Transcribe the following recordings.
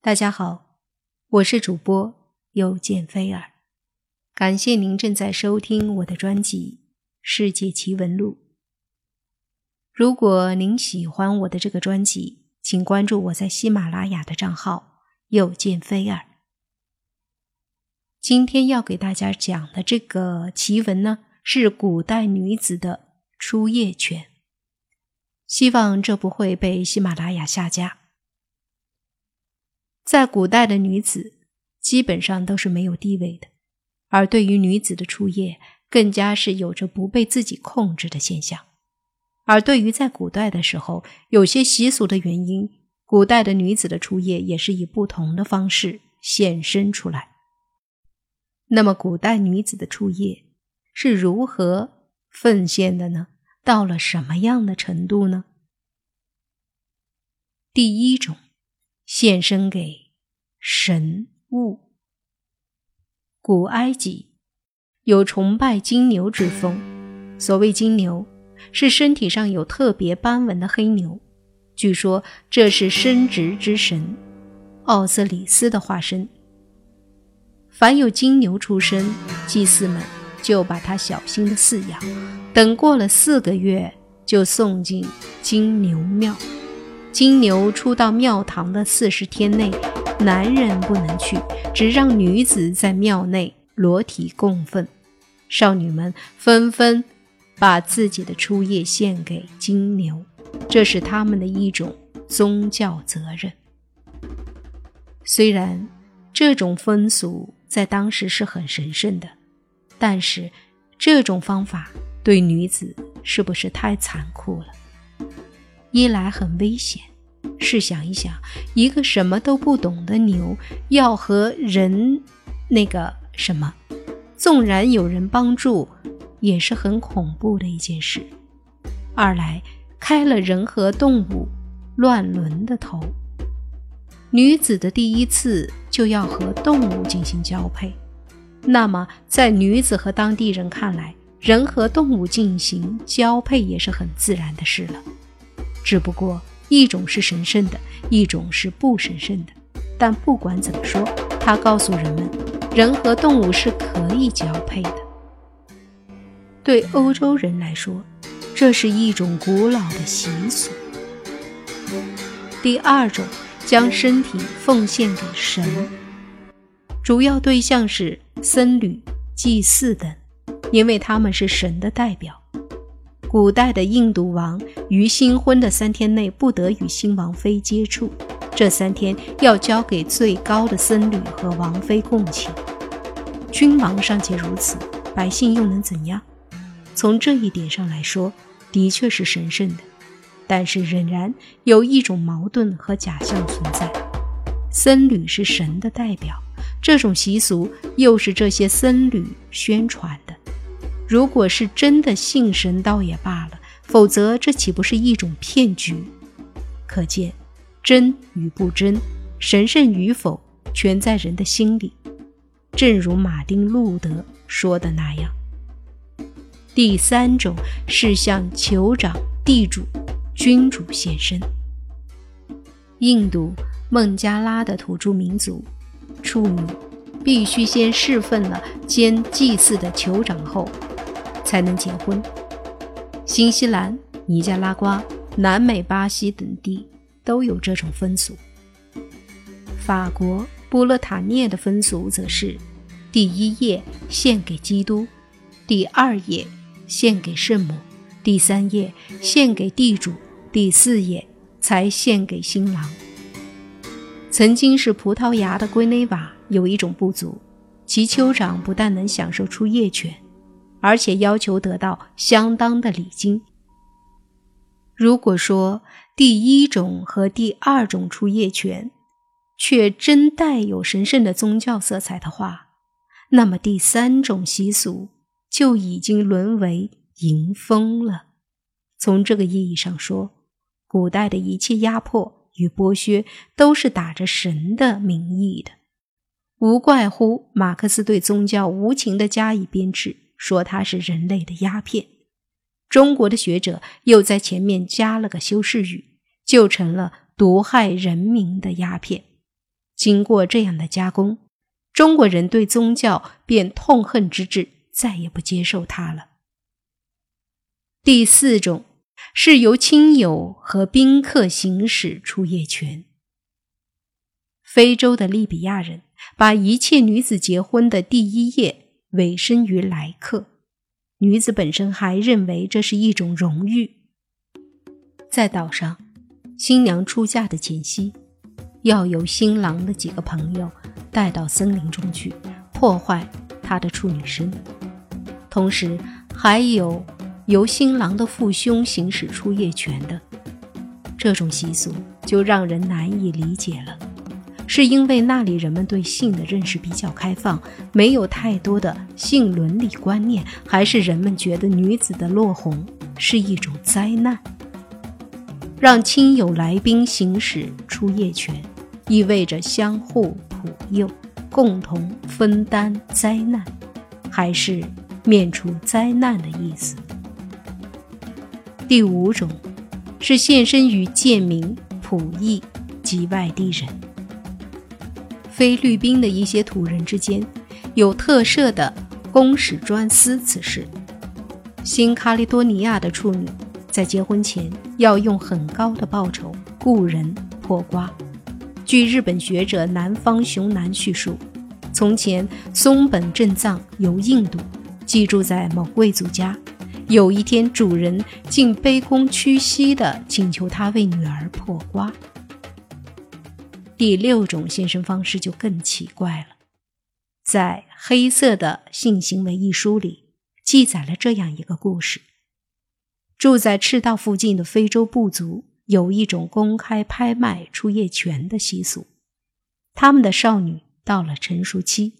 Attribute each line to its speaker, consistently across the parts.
Speaker 1: 大家好，我是主播又见菲儿，感谢您正在收听我的专辑《世界奇闻录》。如果您喜欢我的这个专辑，请关注我在喜马拉雅的账号“又见菲儿”。今天要给大家讲的这个奇闻呢，是古代女子的出夜权。希望这不会被喜马拉雅下架。在古代的女子基本上都是没有地位的，而对于女子的初夜，更加是有着不被自己控制的现象。而对于在古代的时候，有些习俗的原因，古代的女子的初夜也是以不同的方式现身出来。那么，古代女子的初夜是如何奉献的呢？到了什么样的程度呢？第一种，献身给神物。古埃及有崇拜金牛之风，所谓金牛，是身体上有特别斑纹的黑牛。据说这是生殖之神奥斯里斯的化身。凡有金牛出生，祭司们就把它小心的饲养，等过了四个月，就送进金牛庙。金牛出到庙堂的四十天内，男人不能去，只让女子在庙内裸体供奉。少女们纷纷把自己的初夜献给金牛，这是他们的一种宗教责任。虽然这种风俗在当时是很神圣的，但是这种方法对女子是不是太残酷了？一来很危险，试想一想，一个什么都不懂的牛要和人那个什么，纵然有人帮助，也是很恐怖的一件事。二来开了人和动物乱伦的头，女子的第一次就要和动物进行交配，那么在女子和当地人看来，人和动物进行交配也是很自然的事了。只不过一种是神圣的，一种是不神圣的。但不管怎么说，他告诉人们，人和动物是可以交配的。对欧洲人来说，这是一种古老的习俗。第二种，将身体奉献给神，主要对象是僧侣、祭祀等，因为他们是神的代表。古代的印度王于新婚的三天内不得与新王妃接触，这三天要交给最高的僧侣和王妃共寝。君王尚且如此，百姓又能怎样？从这一点上来说，的确是神圣的，但是仍然有一种矛盾和假象存在。僧侣是神的代表，这种习俗又是这些僧侣宣传。如果是真的信神倒也罢了，否则这岂不是一种骗局？可见，真与不真，神圣与否，全在人的心里。正如马丁·路德说的那样。第三种是向酋长、地主、君主献身。印度孟加拉的土著民族，处女必须先侍奉了兼祭祀的酋长后。才能结婚。新西兰、尼加拉瓜、南美巴西等地都有这种风俗。法国波勒塔涅的风俗则是：第一夜献给基督，第二夜献给圣母，第三夜献给地主，第四夜才献给新郎。曾经是葡萄牙的圭内瓦有一种部族，其酋长不但能享受出夜权。而且要求得到相当的礼金。如果说第一种和第二种出夜权，却真带有神圣的宗教色彩的话，那么第三种习俗就已经沦为淫风了。从这个意义上说，古代的一切压迫与剥削都是打着神的名义的，无怪乎马克思对宗教无情的加以编制。说它是人类的鸦片，中国的学者又在前面加了个修饰语，就成了毒害人民的鸦片。经过这样的加工，中国人对宗教便痛恨之至，再也不接受它了。第四种是由亲友和宾客行使出夜权。非洲的利比亚人把一切女子结婚的第一夜委身于来客，女子本身还认为这是一种荣誉。在岛上，新娘出嫁的前夕。要由新郎的几个朋友带到森林中去，破坏他的处女身，同时还有由新郎的父兄行使出夜权的这种习俗，就让人难以理解了。是因为那里人们对性的认识比较开放，没有太多的性伦理观念，还是人们觉得女子的落红是一种灾难？让亲友来宾行使出夜权，意味着相互普佑，共同分担灾难，还是免除灾难的意思？第五种是现身于贱民、仆役及外地人。菲律宾的一些土人之间有特赦的公使专司此事。新卡利多尼亚的处女。在结婚前要用很高的报酬雇人破瓜。据日本学者南方雄男叙述，从前松本正藏由印度寄住在某贵族家，有一天主人竟卑躬屈膝地请求他为女儿破瓜。第六种现身方式就更奇怪了，在《黑色的性行为》一书里记载了这样一个故事。住在赤道附近的非洲部族有一种公开拍卖出夜权的习俗，他们的少女到了成熟期，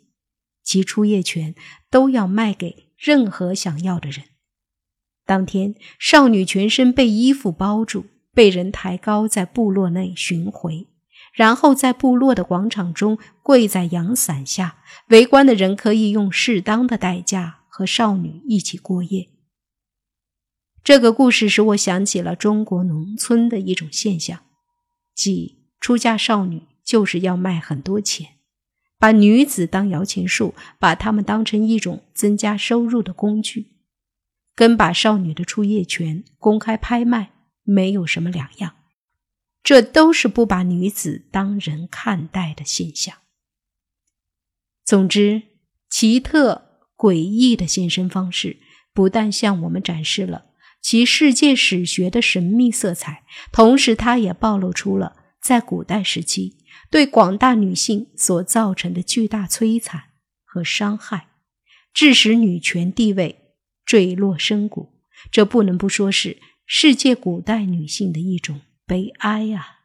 Speaker 1: 其出夜权都要卖给任何想要的人。当天，少女全身被衣服包住，被人抬高在部落内巡回，然后在部落的广场中跪在阳伞下，围观的人可以用适当的代价和少女一起过夜。这个故事使我想起了中国农村的一种现象，即出嫁少女就是要卖很多钱，把女子当摇钱树，把她们当成一种增加收入的工具，跟把少女的出夜权公开拍卖没有什么两样。这都是不把女子当人看待的现象。总之，奇特诡异的现身方式不但向我们展示了。其世界史学的神秘色彩，同时它也暴露出了在古代时期对广大女性所造成的巨大摧残和伤害，致使女权地位坠落深谷。这不能不说是世界古代女性的一种悲哀呀！